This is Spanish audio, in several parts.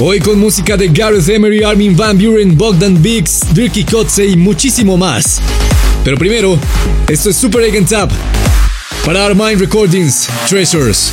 Hoy con música de Gareth Emery, Armin Van Buren, Bogdan Biggs, Dirky Kotze y muchísimo más. Pero primero, esto es Super Egg Tap para Armine Recordings Treasures.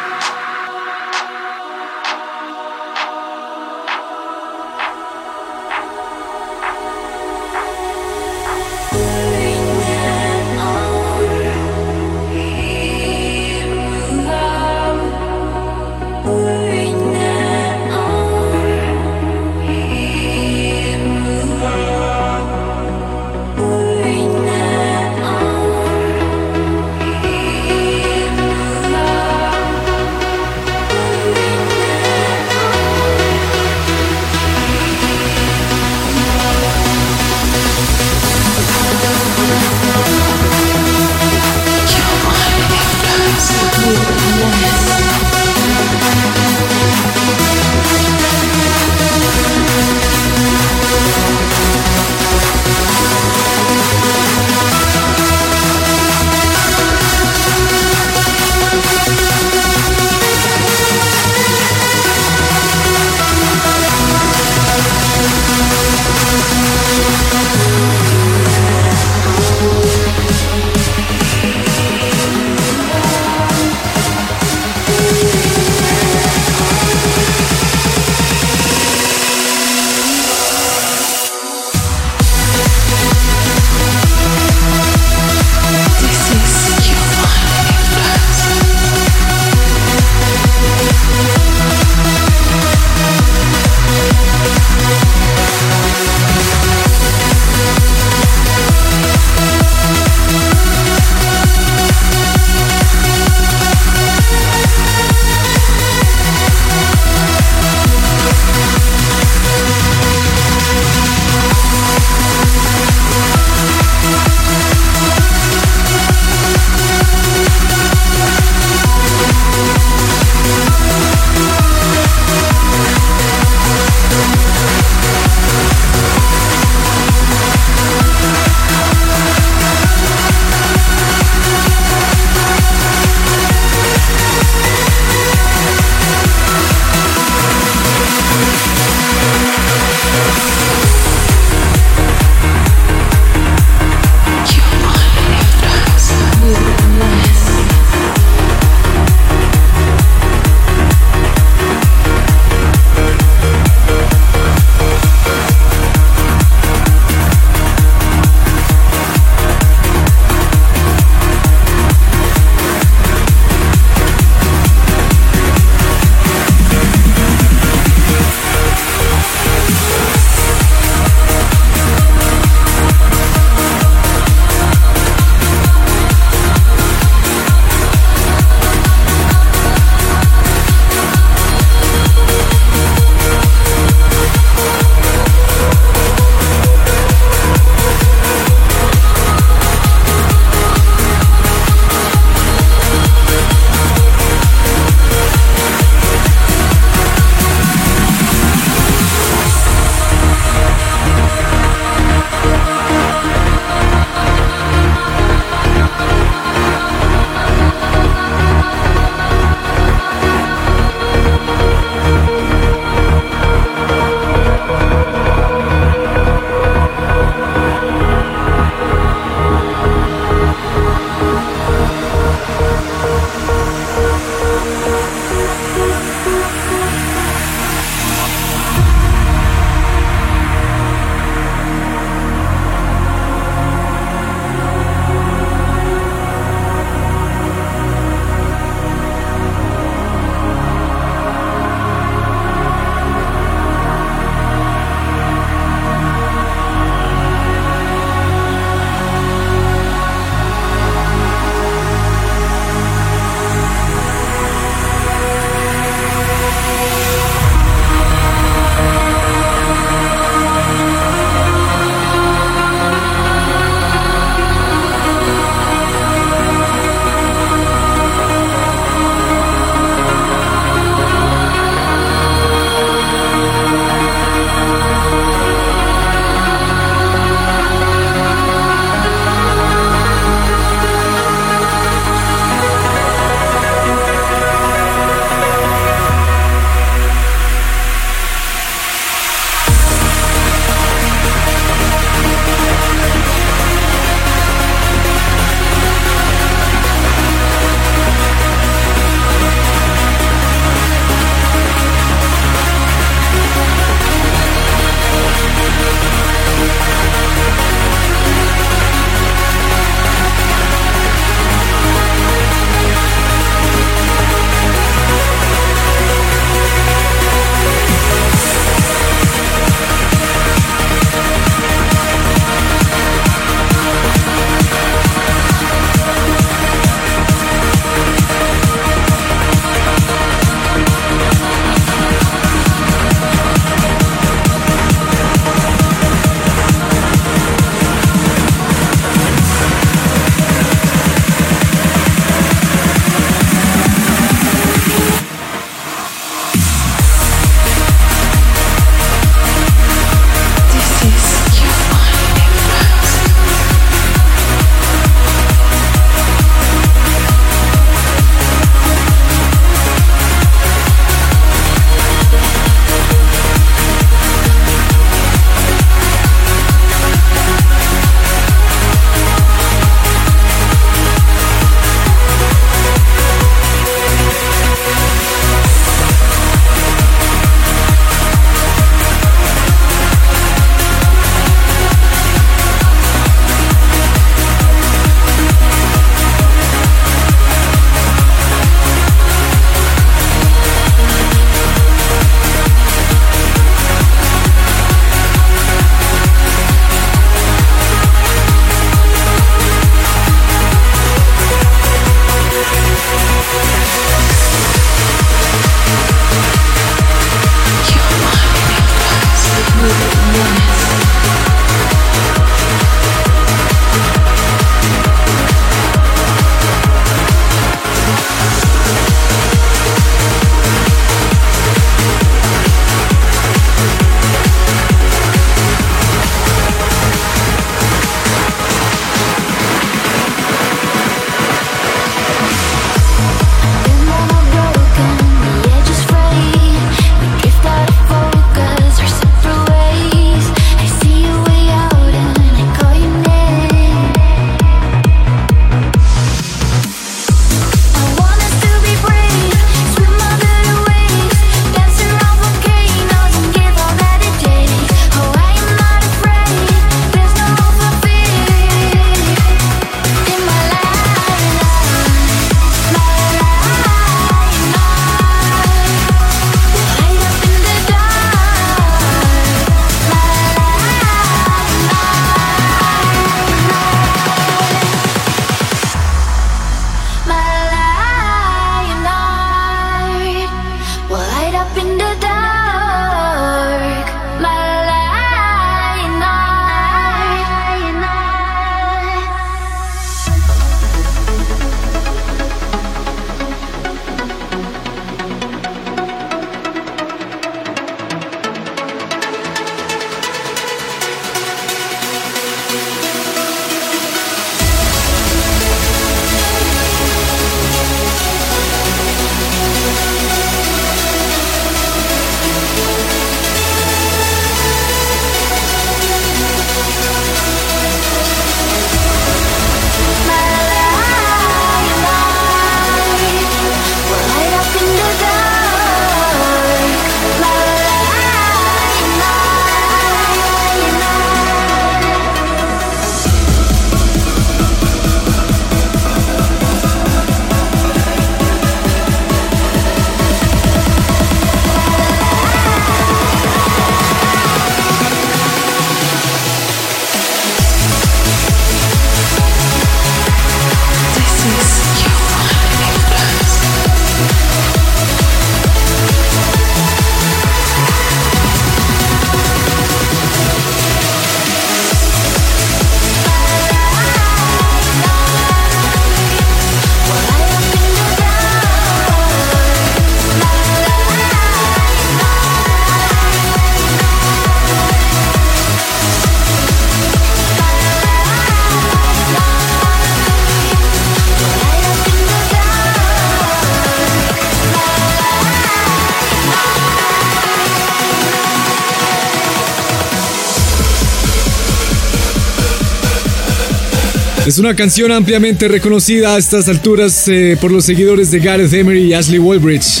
Es una canción ampliamente reconocida a estas alturas eh, por los seguidores de Gareth Emery y Ashley Walbridge.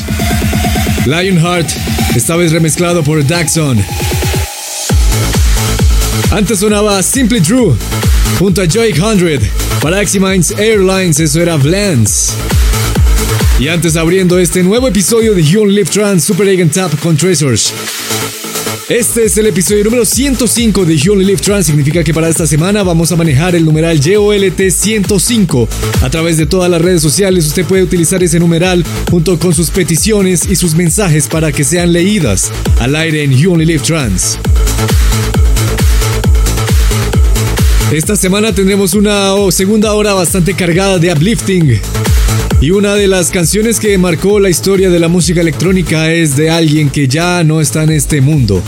Lionheart, esta vez remezclado por Daxon. Antes sonaba Simply True junto a Joy 100 para Aximines Airlines, eso era Blends. Y antes abriendo este nuevo episodio de You Live Trans Super Egg Tap con Treasures. Este es el episodio número 105 de You Only Live Trans. Significa que para esta semana vamos a manejar el numeral YOLT 105. A través de todas las redes sociales usted puede utilizar ese numeral junto con sus peticiones y sus mensajes para que sean leídas al aire en You Only Live Trans. Esta semana tendremos una segunda hora bastante cargada de uplifting. Y una de las canciones que marcó la historia de la música electrónica es de alguien que ya no está en este mundo.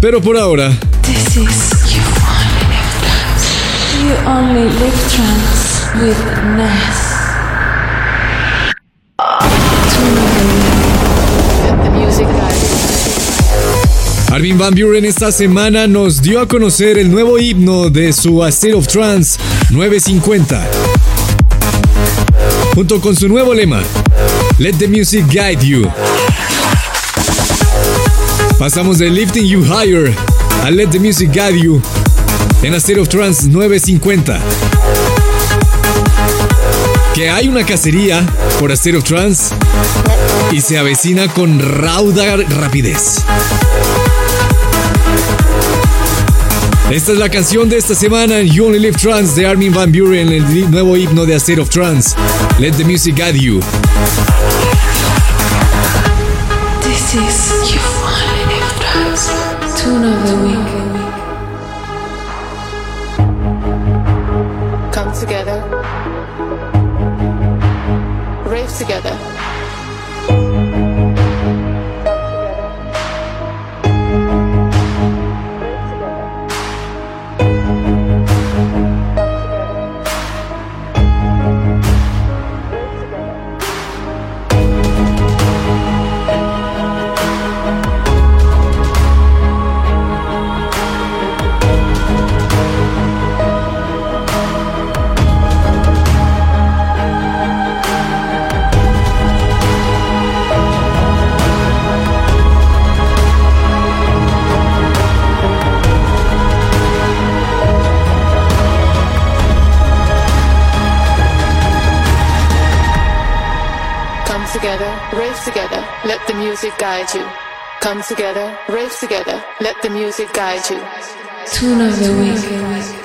Pero por ahora. This is Only. You Only Live with Ness. Armin Van Buren esta semana nos dio a conocer el nuevo himno de su A of Trance 950. Junto con su nuevo lema, Let the Music Guide You. Pasamos de Lifting You Higher a Let the Music Guide You en A of Trance 950. Que hay una cacería por A of Trance y se avecina con rauda rapidez. Esta es la canción de esta semana en You Only Live Trans de Armin Van Buren, el nuevo himno de A State of Trance. Let the music guide you. This is You Only Live Trans. Tune of the week. Come together, rave together, let the music guide you. Tune of the week.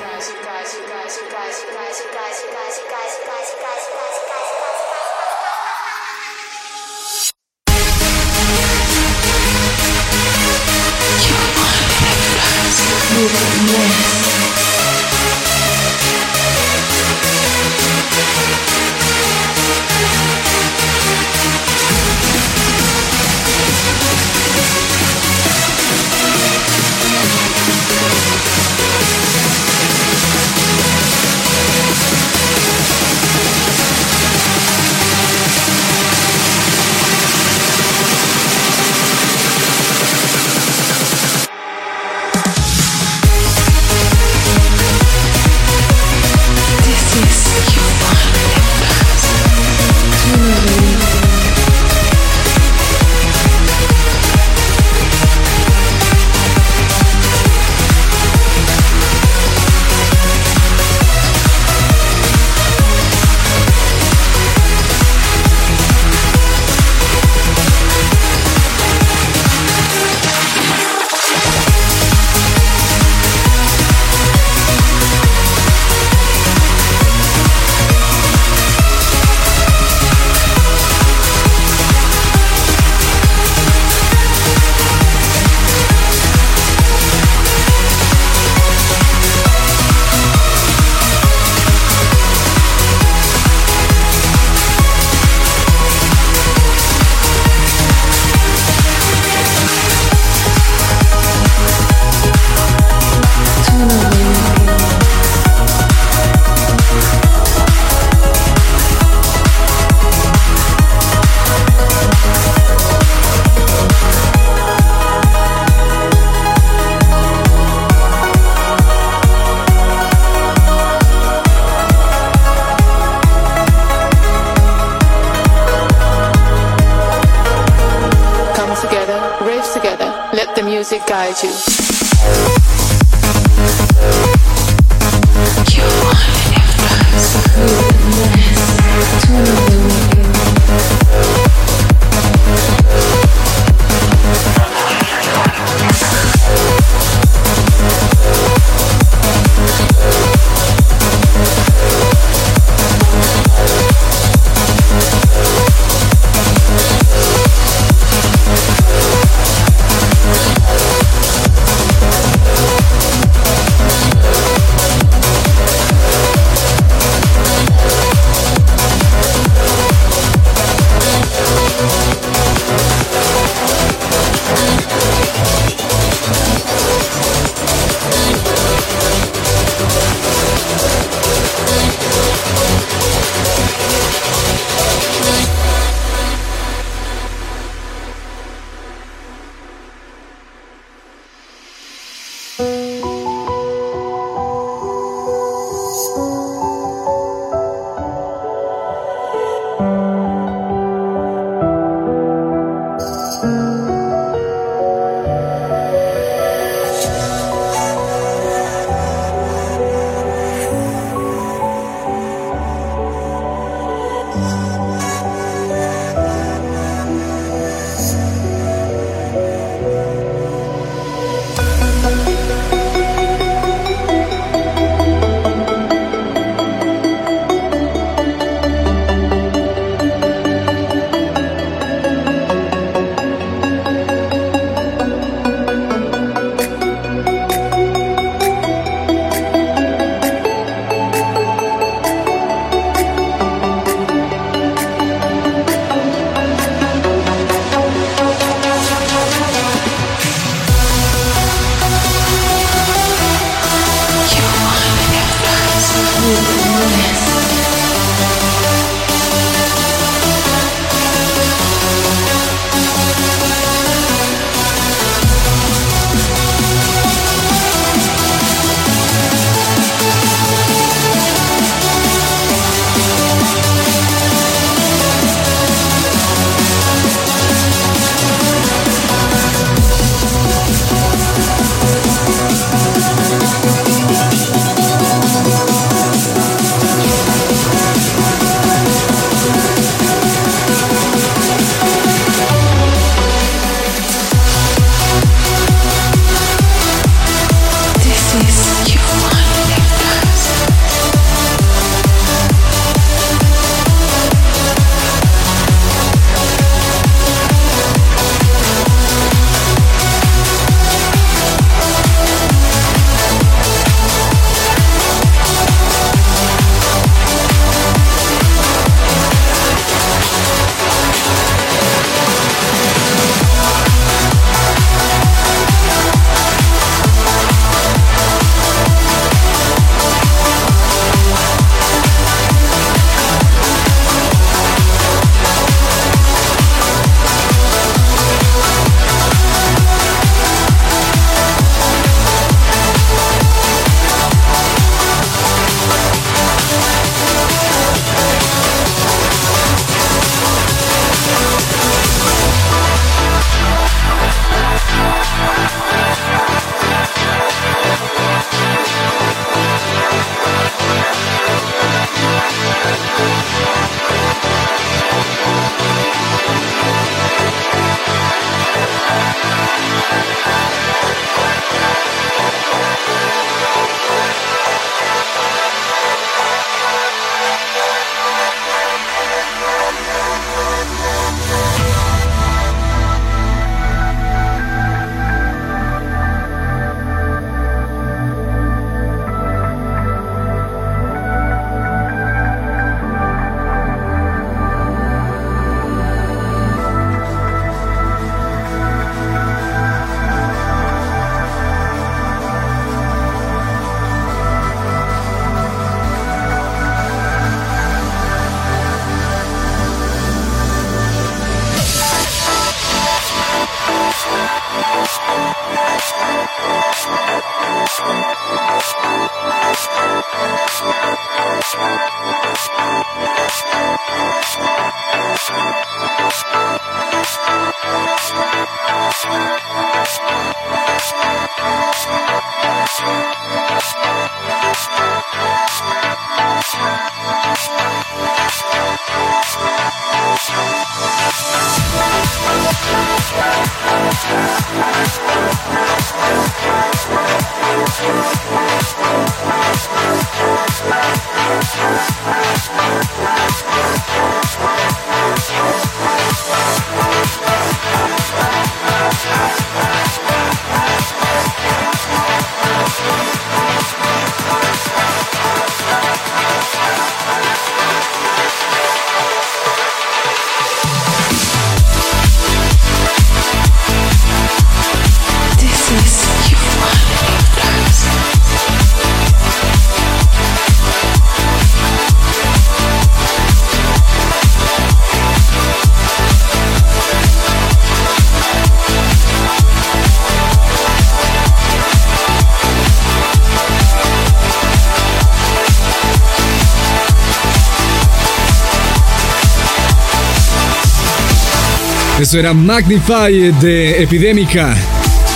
Eso era Magnify de Epidémica.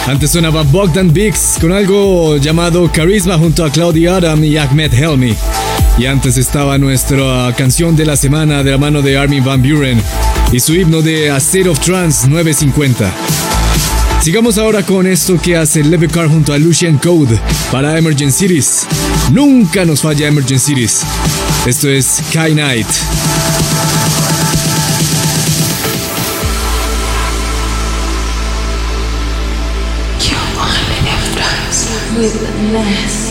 Antes sonaba Bogdan Bix con algo llamado Carisma junto a Claudia Adam y Ahmed Helmi. Y antes estaba nuestra canción de la semana de la mano de Armin Van Buren y su himno de A State of Trance 950. Sigamos ahora con esto que hace Levicar junto a Lucian Code para Emergency Cities. Nunca nos falla Emergency Cities. Esto es Kai Night. With less.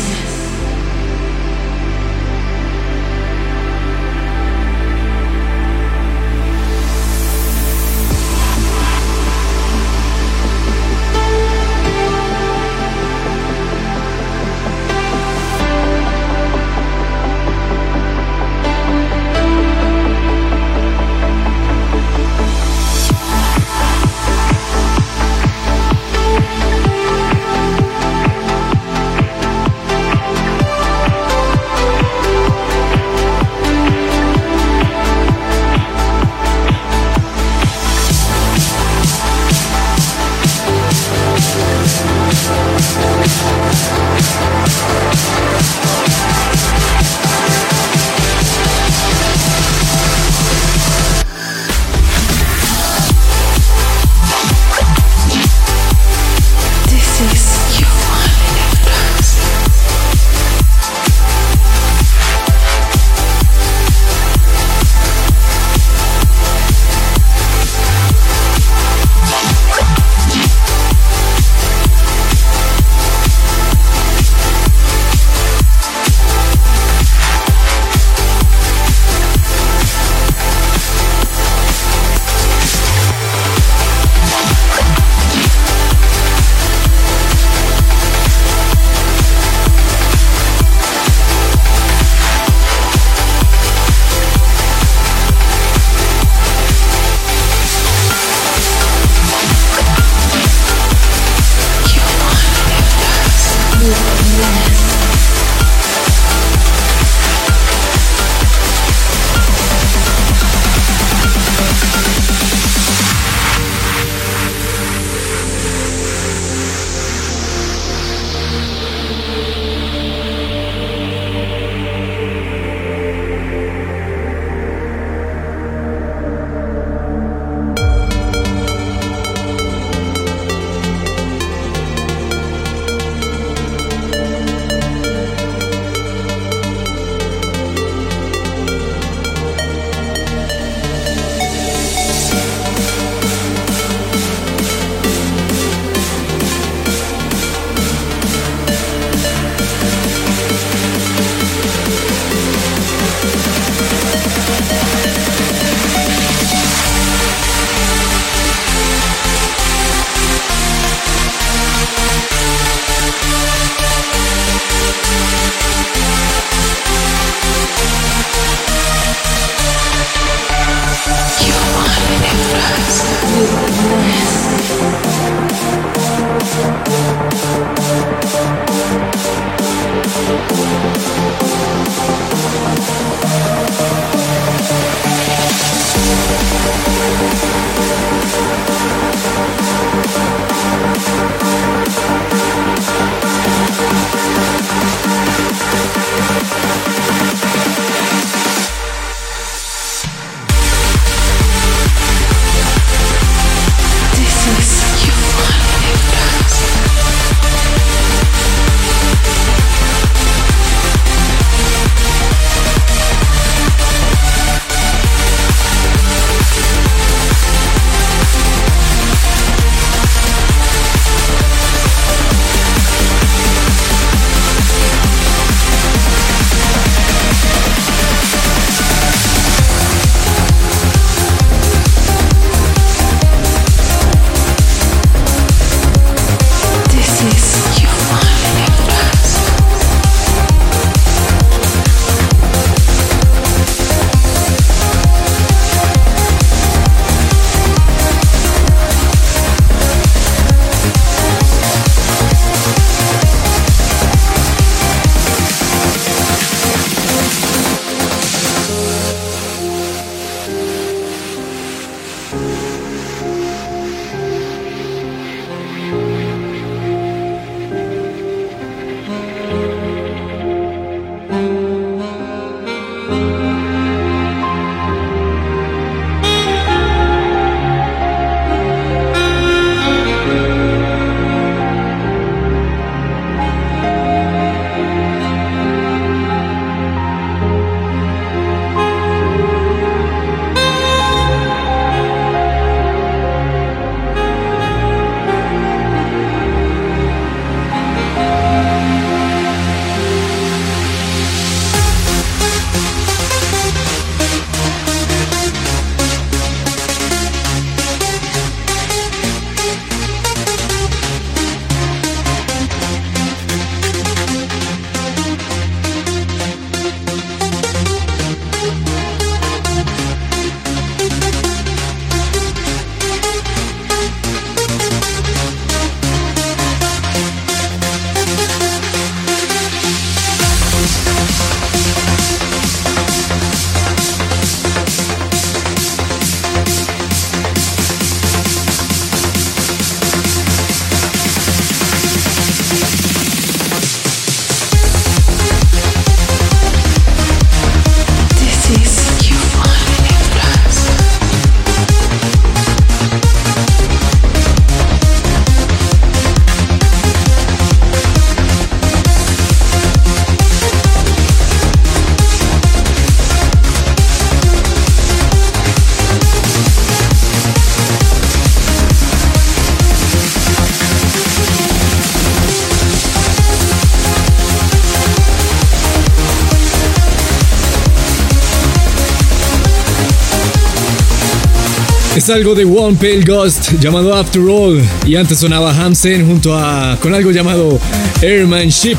Algo de One Pale Ghost llamado After All y antes sonaba Hamsen junto a con algo llamado Airmanship.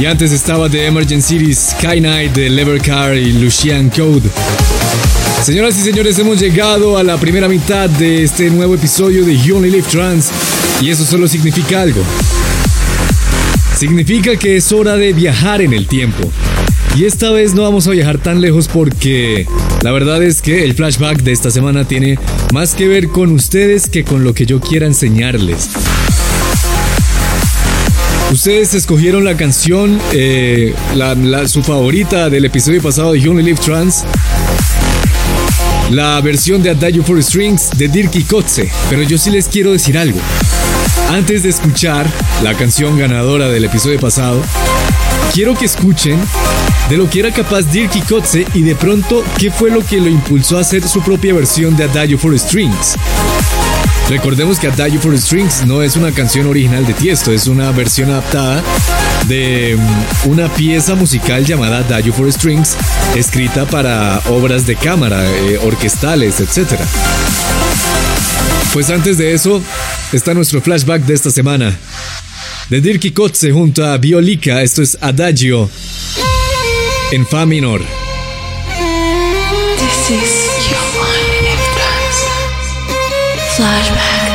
Y antes estaba The Emergency Series Sky Knight de Levercar y Lucian Code. Señoras y señores, hemos llegado a la primera mitad de este nuevo episodio de You Only Live Trans y eso solo significa algo. Significa que es hora de viajar en el tiempo. Y esta vez no vamos a viajar tan lejos porque la verdad es que el flashback de esta semana tiene más que ver con ustedes que con lo que yo quiera enseñarles. Ustedes escogieron la canción, eh, su favorita del episodio pasado de You Only Live Trans. La versión de Adagio for Strings de Dirk Kotze. Pero yo sí les quiero decir algo. Antes de escuchar la canción ganadora del episodio pasado, quiero que escuchen de lo que era capaz Dirk Kotze y de pronto qué fue lo que lo impulsó a hacer su propia versión de Adagio for Strings. Recordemos que Adagio for Strings no es una canción original de Tiesto, es una versión adaptada de mm, una pieza musical llamada Adagio for Strings, escrita para obras de cámara, eh, orquestales, etc. Pues antes de eso, está nuestro flashback de esta semana. De Dirk Kotze junto a Violica, esto es Adagio en Fa minor. This is your Flashback.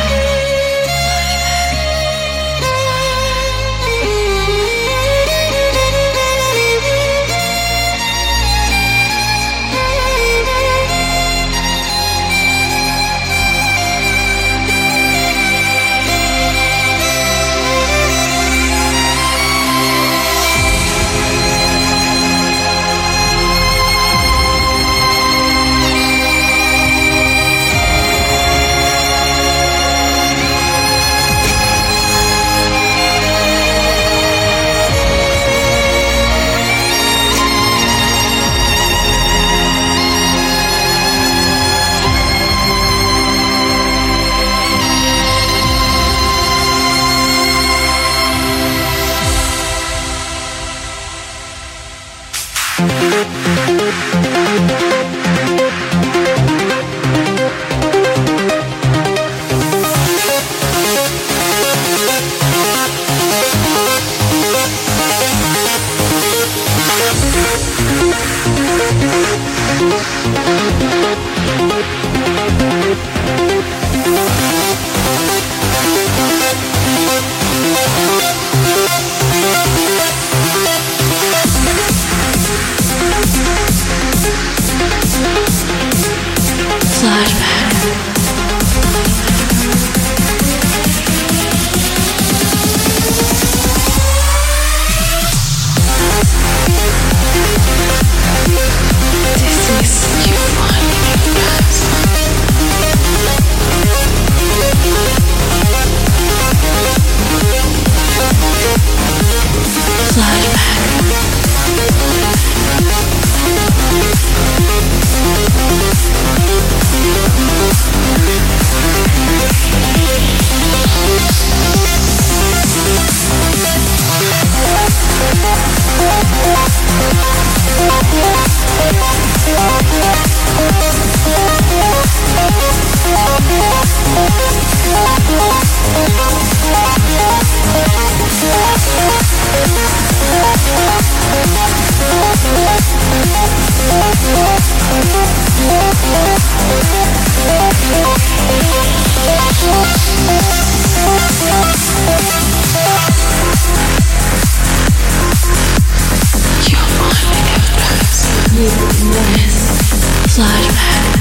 slide back.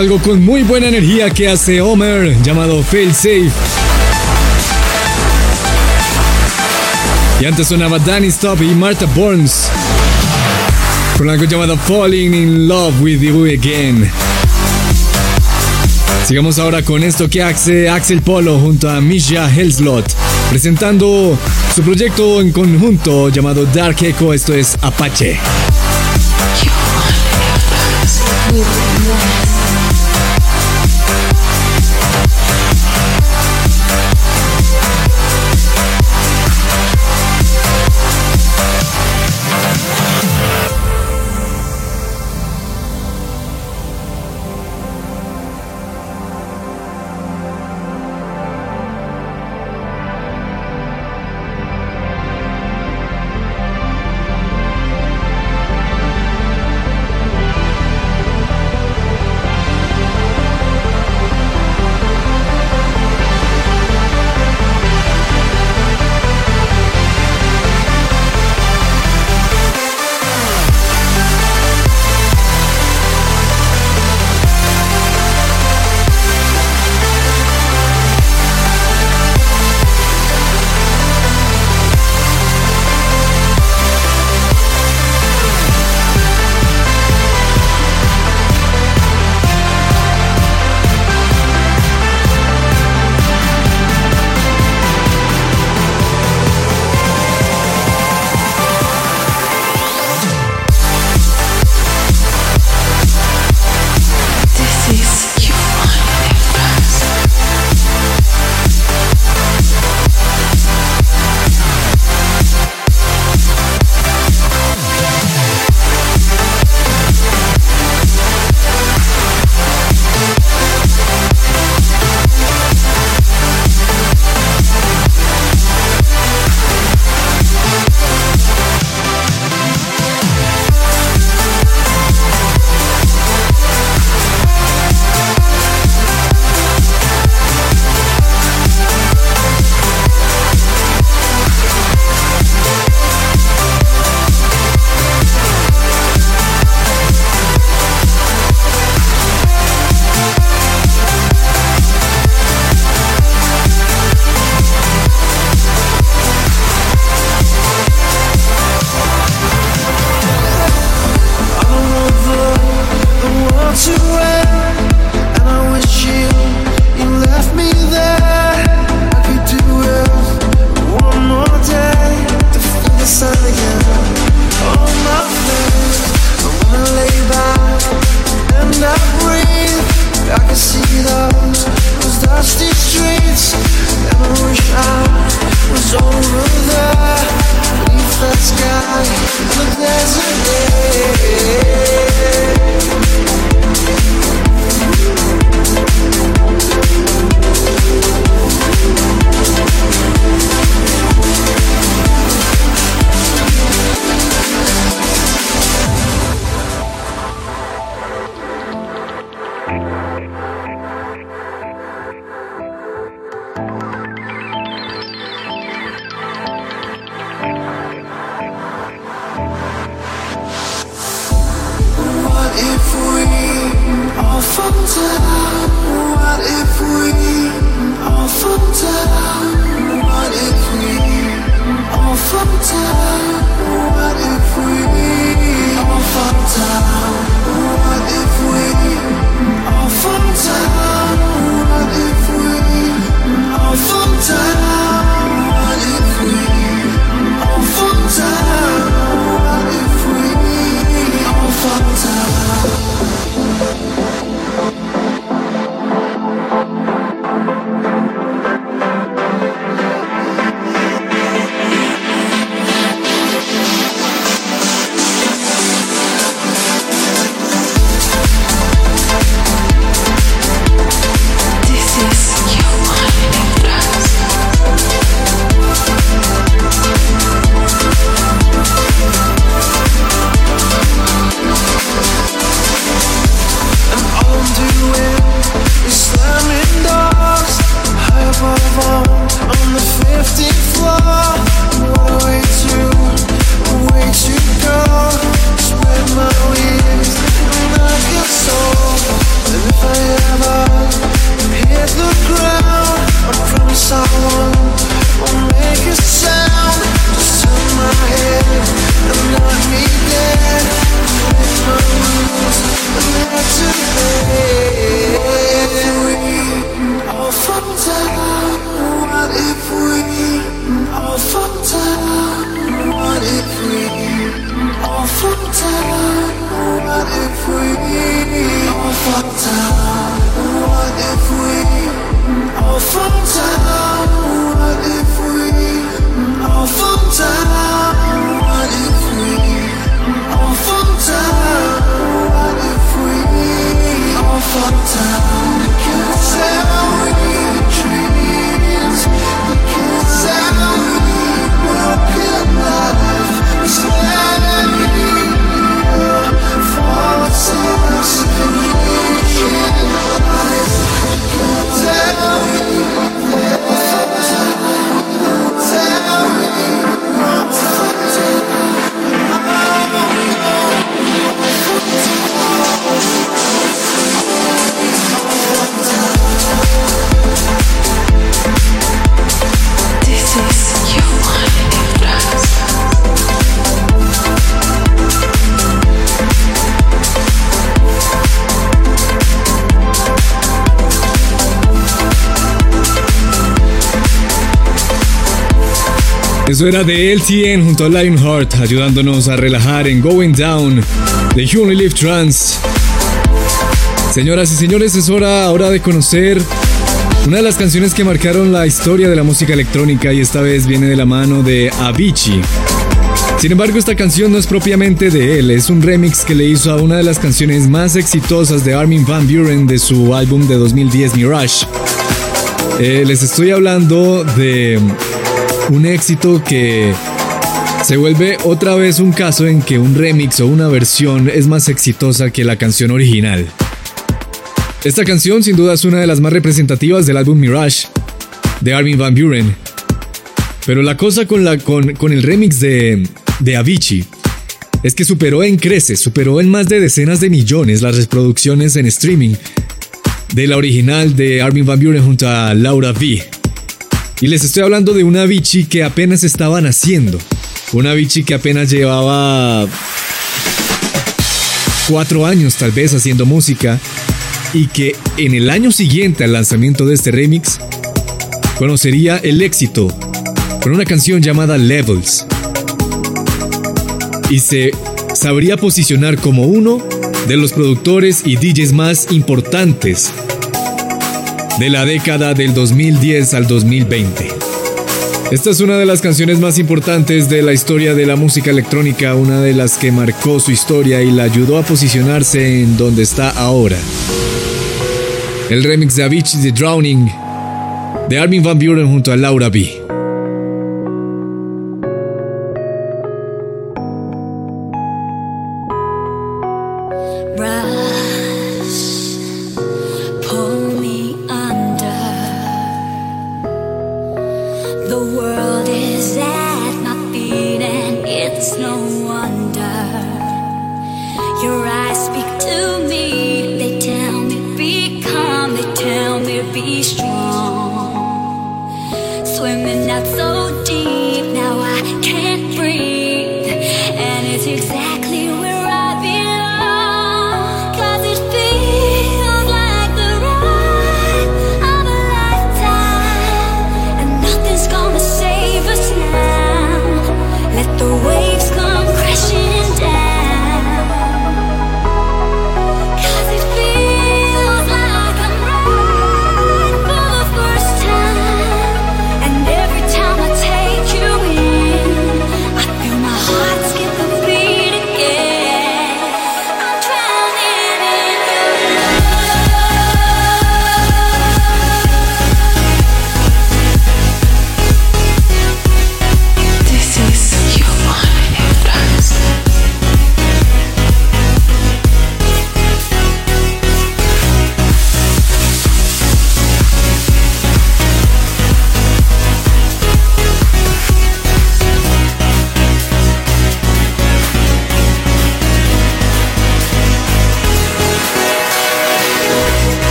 Algo con muy buena energía que hace Homer llamado Fail Safe. Y antes sonaba Danny Stop y Martha Burns con algo llamado Falling in Love with You Again. Sigamos ahora con esto que hace Axel Polo junto a Misha Helslot, presentando su proyecto en conjunto llamado Dark Echo, esto es Apache. Eso era de LTN junto a Lionheart, ayudándonos a relajar en Going Down de Only Live Trans. Señoras y señores, es hora ahora de conocer una de las canciones que marcaron la historia de la música electrónica y esta vez viene de la mano de Avicii. Sin embargo, esta canción no es propiamente de él, es un remix que le hizo a una de las canciones más exitosas de Armin Van Buren de su álbum de 2010 Mirage. Eh, les estoy hablando de un éxito que se vuelve otra vez un caso en que un remix o una versión es más exitosa que la canción original. Esta canción sin duda es una de las más representativas del álbum Mirage de Armin Van Buren. Pero la cosa con, la, con, con el remix de, de Avicii es que superó en creces, superó en más de decenas de millones las reproducciones en streaming de la original de Armin Van Buren junto a Laura V. Y les estoy hablando de una bichi que apenas estaba naciendo. Una bichi que apenas llevaba cuatro años tal vez haciendo música y que en el año siguiente al lanzamiento de este remix conocería el éxito con una canción llamada Levels y se sabría posicionar como uno de los productores y DJs más importantes de la década del 2010 al 2020. Esta es una de las canciones más importantes de la historia de la música electrónica, una de las que marcó su historia y la ayudó a posicionarse en donde está ahora. El remix de Avicii de Drowning de Armin Van Buren junto a Laura B.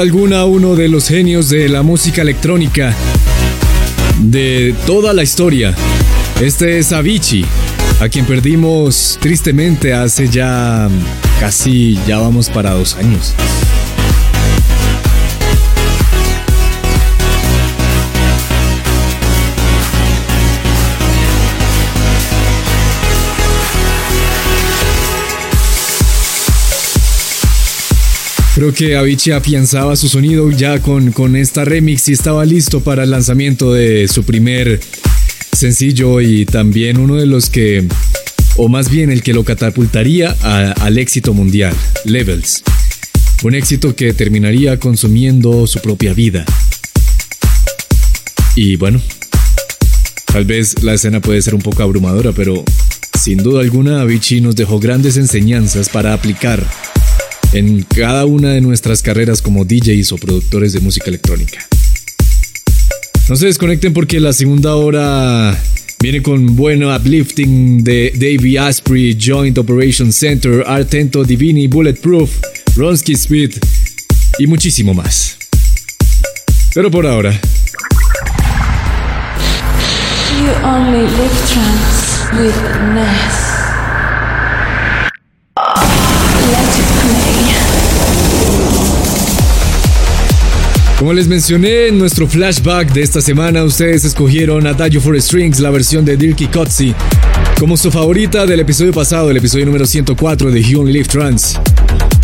alguna, uno de los genios de la música electrónica de toda la historia. Este es Avicii, a quien perdimos tristemente hace ya casi, ya vamos para dos años. Creo que Avicii afianzaba su sonido ya con, con esta remix y estaba listo para el lanzamiento de su primer sencillo y también uno de los que, o más bien el que lo catapultaría al éxito mundial, Levels. Un éxito que terminaría consumiendo su propia vida. Y bueno, tal vez la escena puede ser un poco abrumadora, pero sin duda alguna Avicii nos dejó grandes enseñanzas para aplicar en cada una de nuestras carreras como DJs o productores de música electrónica. No se desconecten porque la segunda hora viene con bueno uplifting de Davey Asprey, Joint Operation Center, Artento Divini, Bulletproof, Ronsky Speed y muchísimo más. Pero por ahora. Como les mencioné en nuestro flashback de esta semana, ustedes escogieron Adagio for Strings, la versión de Dirky Kotzi, como su favorita del episodio pasado, el episodio número 104 de Only Live Trance.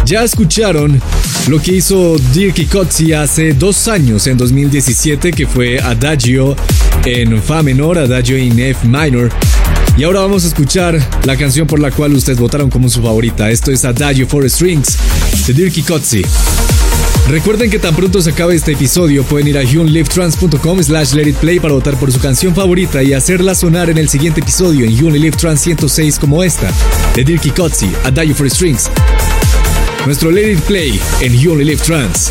Ya escucharon lo que hizo Dirky Kotzi hace dos años, en 2017, que fue Adagio en Fa menor, Adagio en F minor. Y ahora vamos a escuchar la canción por la cual ustedes votaron como su favorita. Esto es Adagio for Strings de Dirky Kotzi. Recuerden que tan pronto se acabe este episodio pueden ir a hunlivetrans.com slash let it play para votar por su canción favorita y hacerla sonar en el siguiente episodio en Unilive Trans 106 como esta, de Dirky Kotzi, Adagio for Strings. Nuestro Let It Play en Unilive Trans.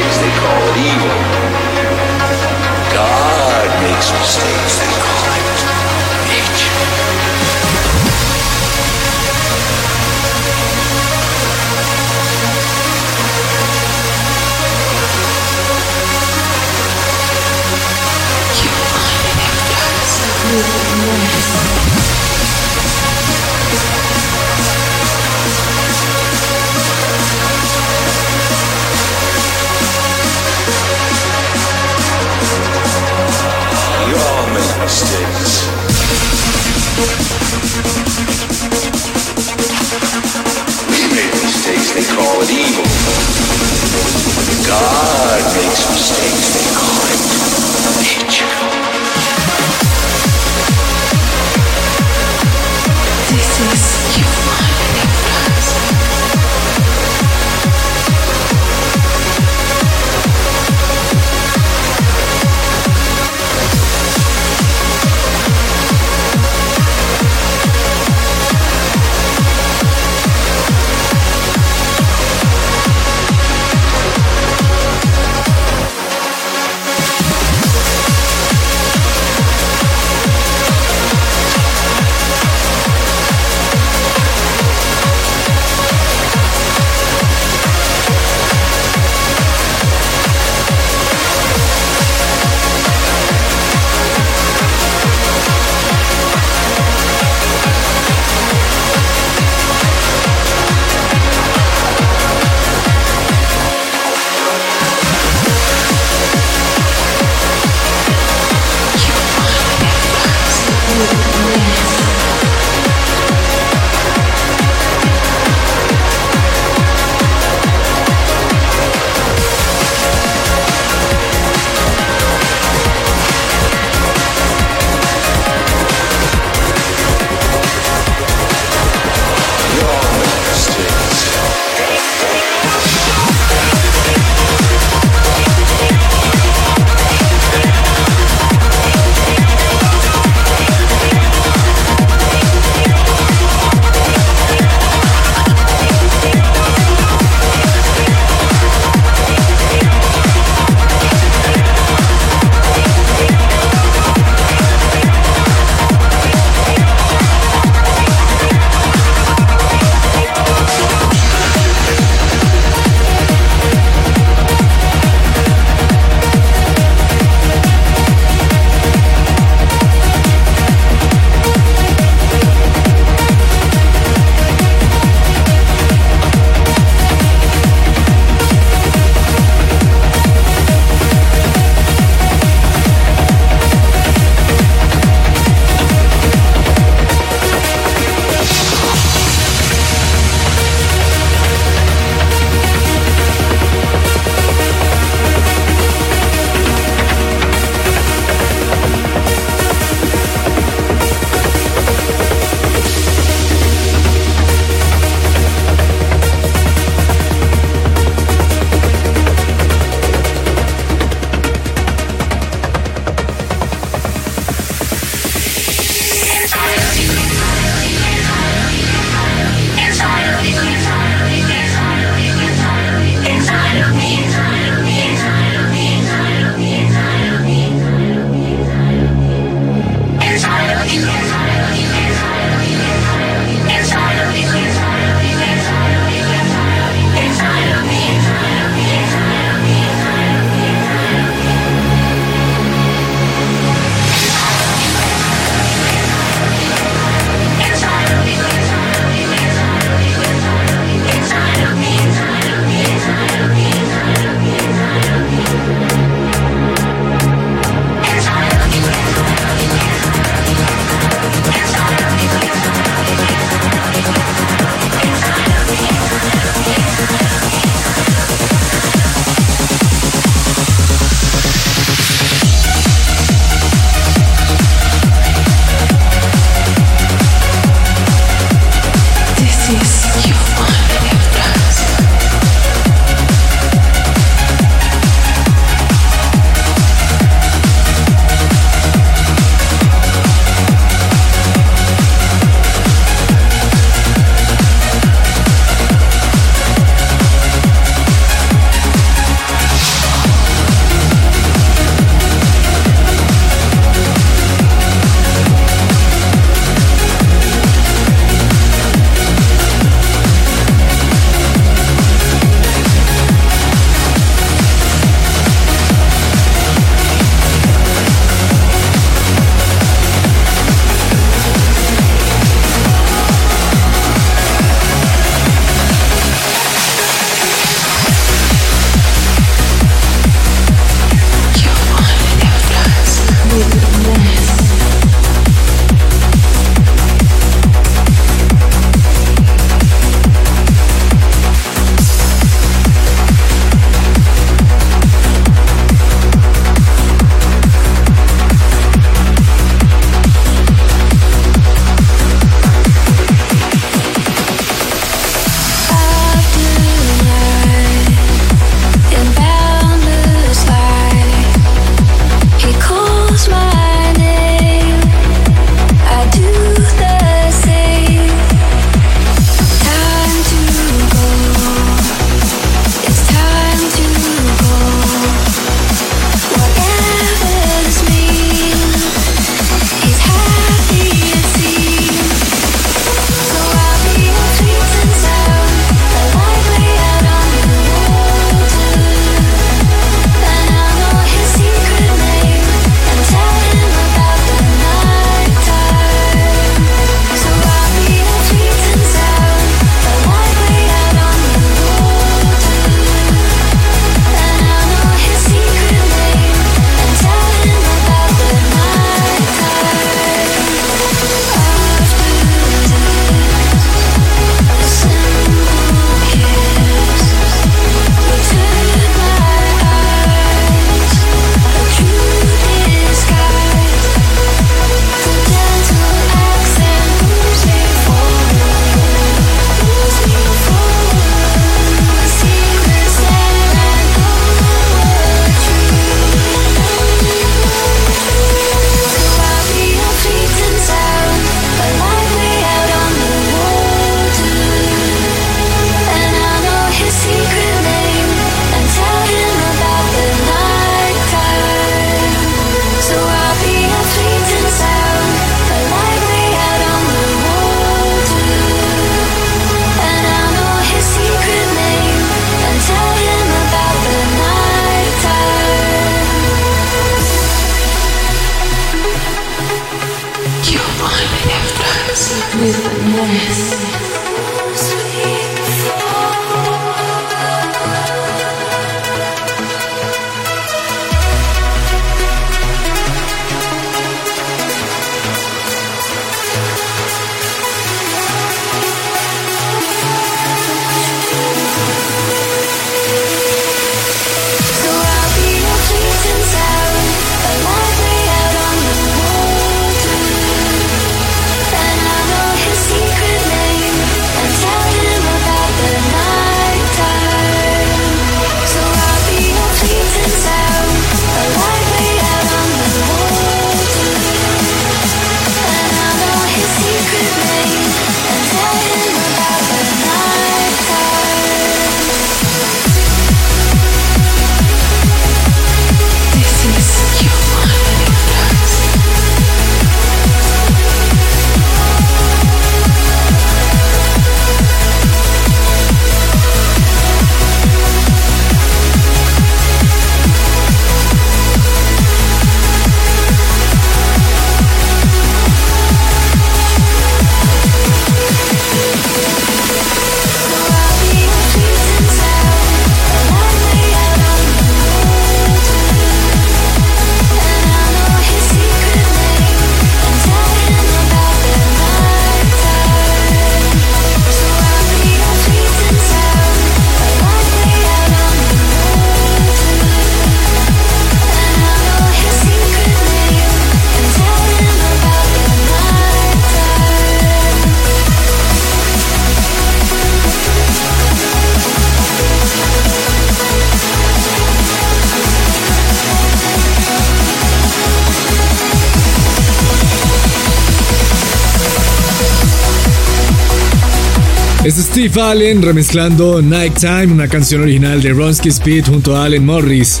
Steve Allen remezclando Nighttime, una canción original de Ronsky Speed junto a Allen Morris.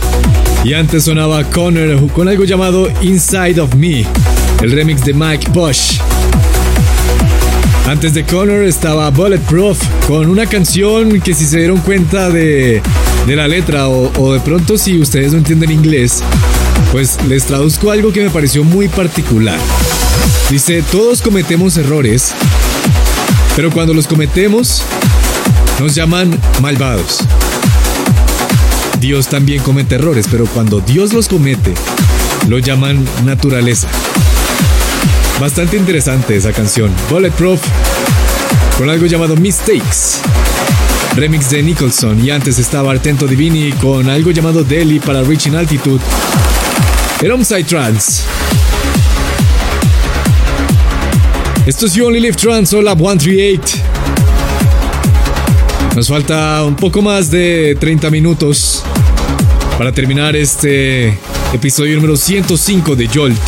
Y antes sonaba Connor con algo llamado Inside of Me, el remix de Mike Bosch. Antes de Connor estaba Bulletproof con una canción que si se dieron cuenta de, de la letra o, o de pronto si ustedes no entienden inglés, pues les traduzco algo que me pareció muy particular. Dice, todos cometemos errores, pero cuando los cometemos, nos llaman malvados. Dios también comete errores, pero cuando Dios los comete, lo llaman naturaleza. Bastante interesante esa canción. Bulletproof, con algo llamado Mistakes. Remix de Nicholson y antes estaba Artento Divini con algo llamado Delhi para Reaching Altitude. Era un Trance. Esto es You Only Live Trans, hola 138. Nos falta un poco más de 30 minutos para terminar este episodio número 105 de Jolt.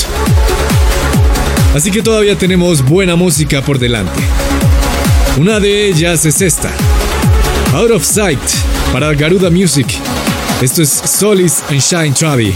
Así que todavía tenemos buena música por delante. Una de ellas es esta. Out of Sight para Garuda Music. Esto es Solis and Shine Travi.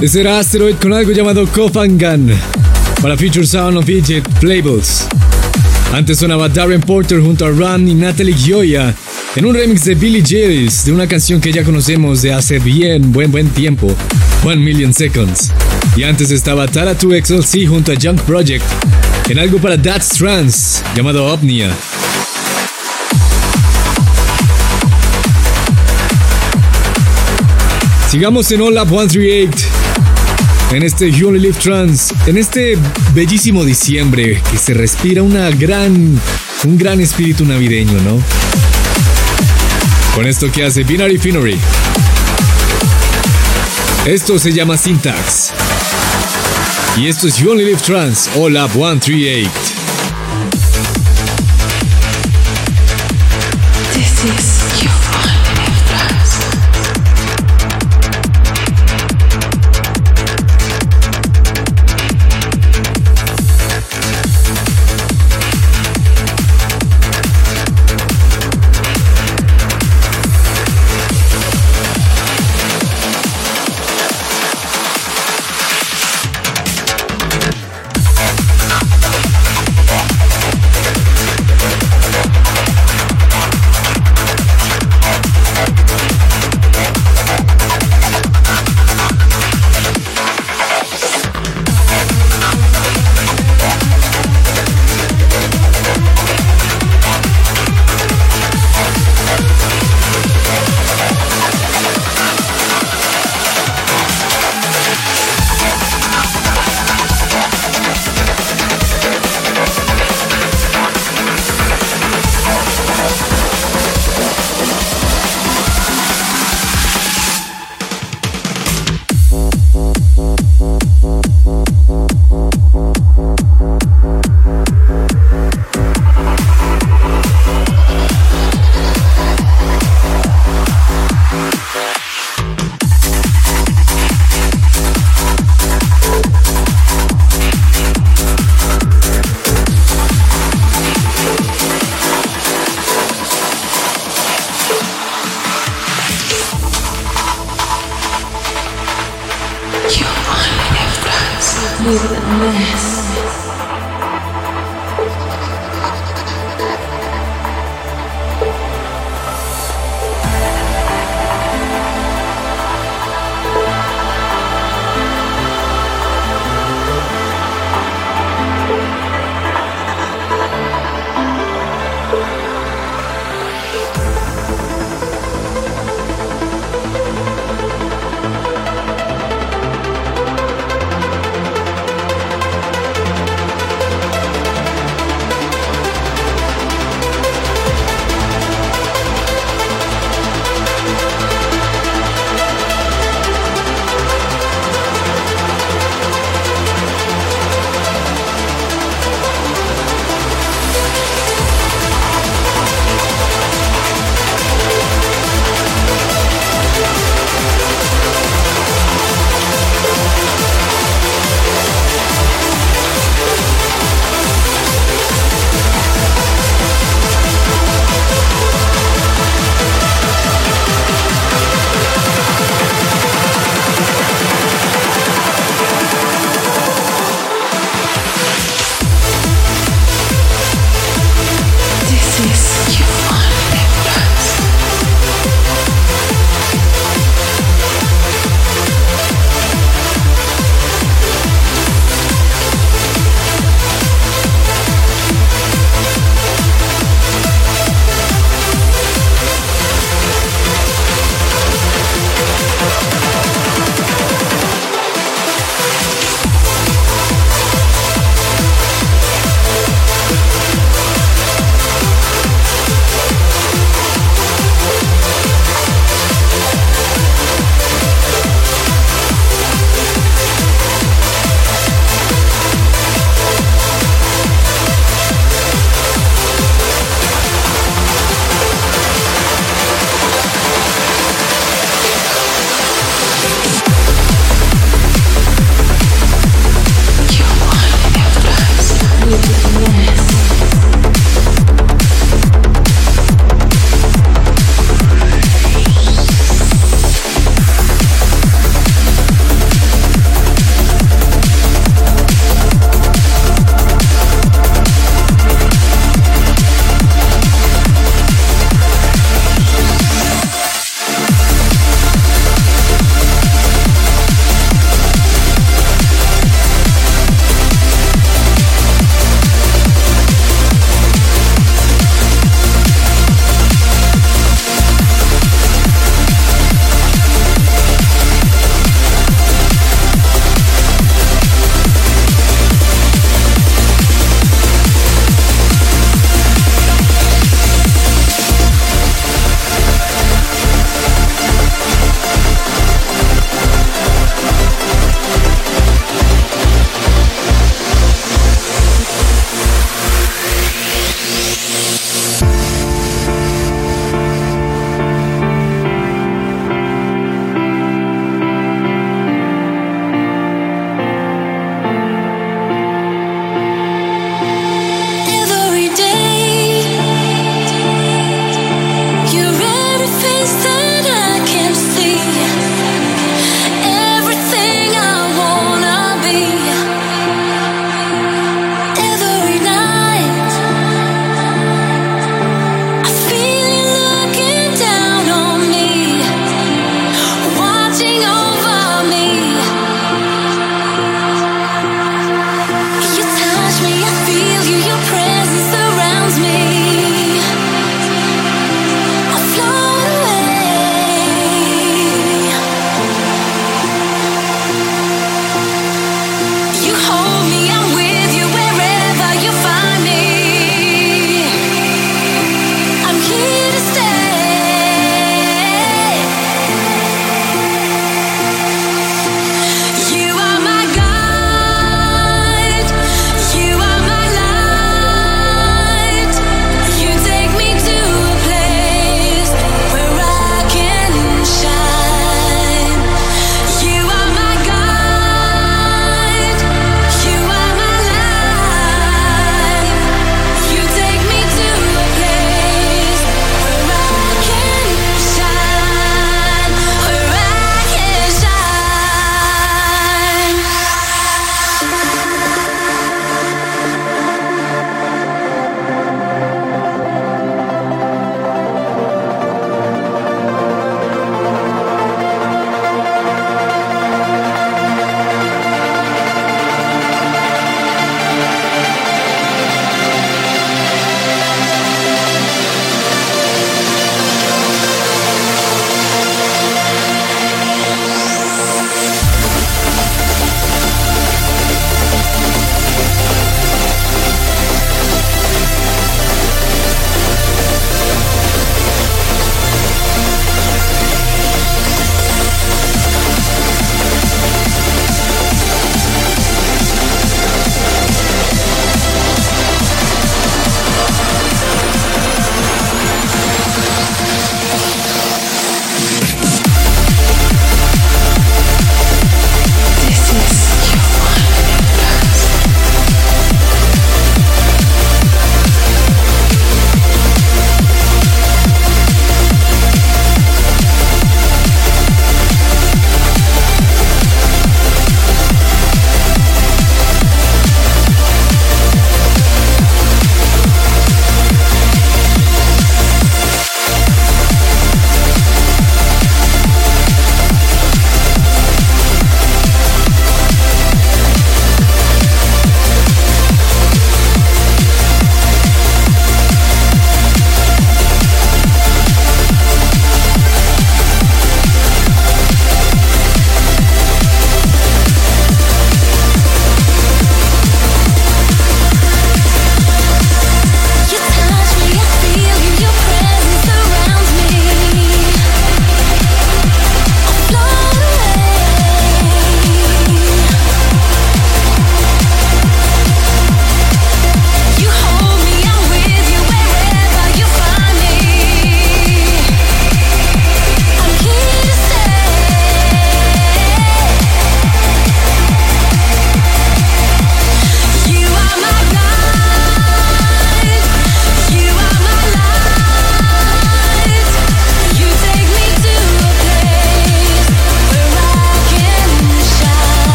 Ese era Asteroid con algo llamado Kofangan para Future Sound of Egypt Playbles. Antes sonaba Darren Porter junto a Ram y Natalie Gioia en un remix de Billy Gillis de una canción que ya conocemos de hace bien buen buen tiempo, One Million Seconds. Y antes estaba Tara 2 XLC junto a Junk Project en algo para That's Trans llamado Opnia. Sigamos en All Up 138. En este You Only Live Trans, en este bellísimo diciembre que se respira una gran, un gran espíritu navideño, ¿no? Con esto que hace Binary Finery. Esto se llama Syntax. Y esto es You Only Live Trans, Up 138. This is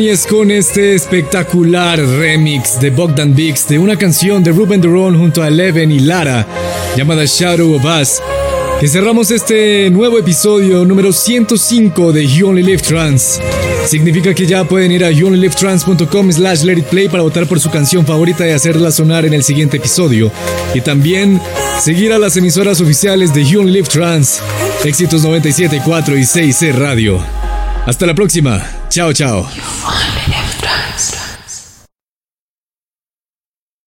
bien, y es con este espectacular remix de Bogdan Bix de una canción de Ruben Duron junto a Eleven y Lara llamada Shadow of Us que cerramos este nuevo episodio número 105 de You Only Live Trans. Significa que ya pueden ir a youonlylivetrans.com slash let it play para votar por su canción favorita y hacerla sonar en el siguiente episodio. Y también seguir a las emisoras oficiales de You Live Trans, Éxitos 97.4 y 6C Radio. Hasta la próxima. Chao, chao.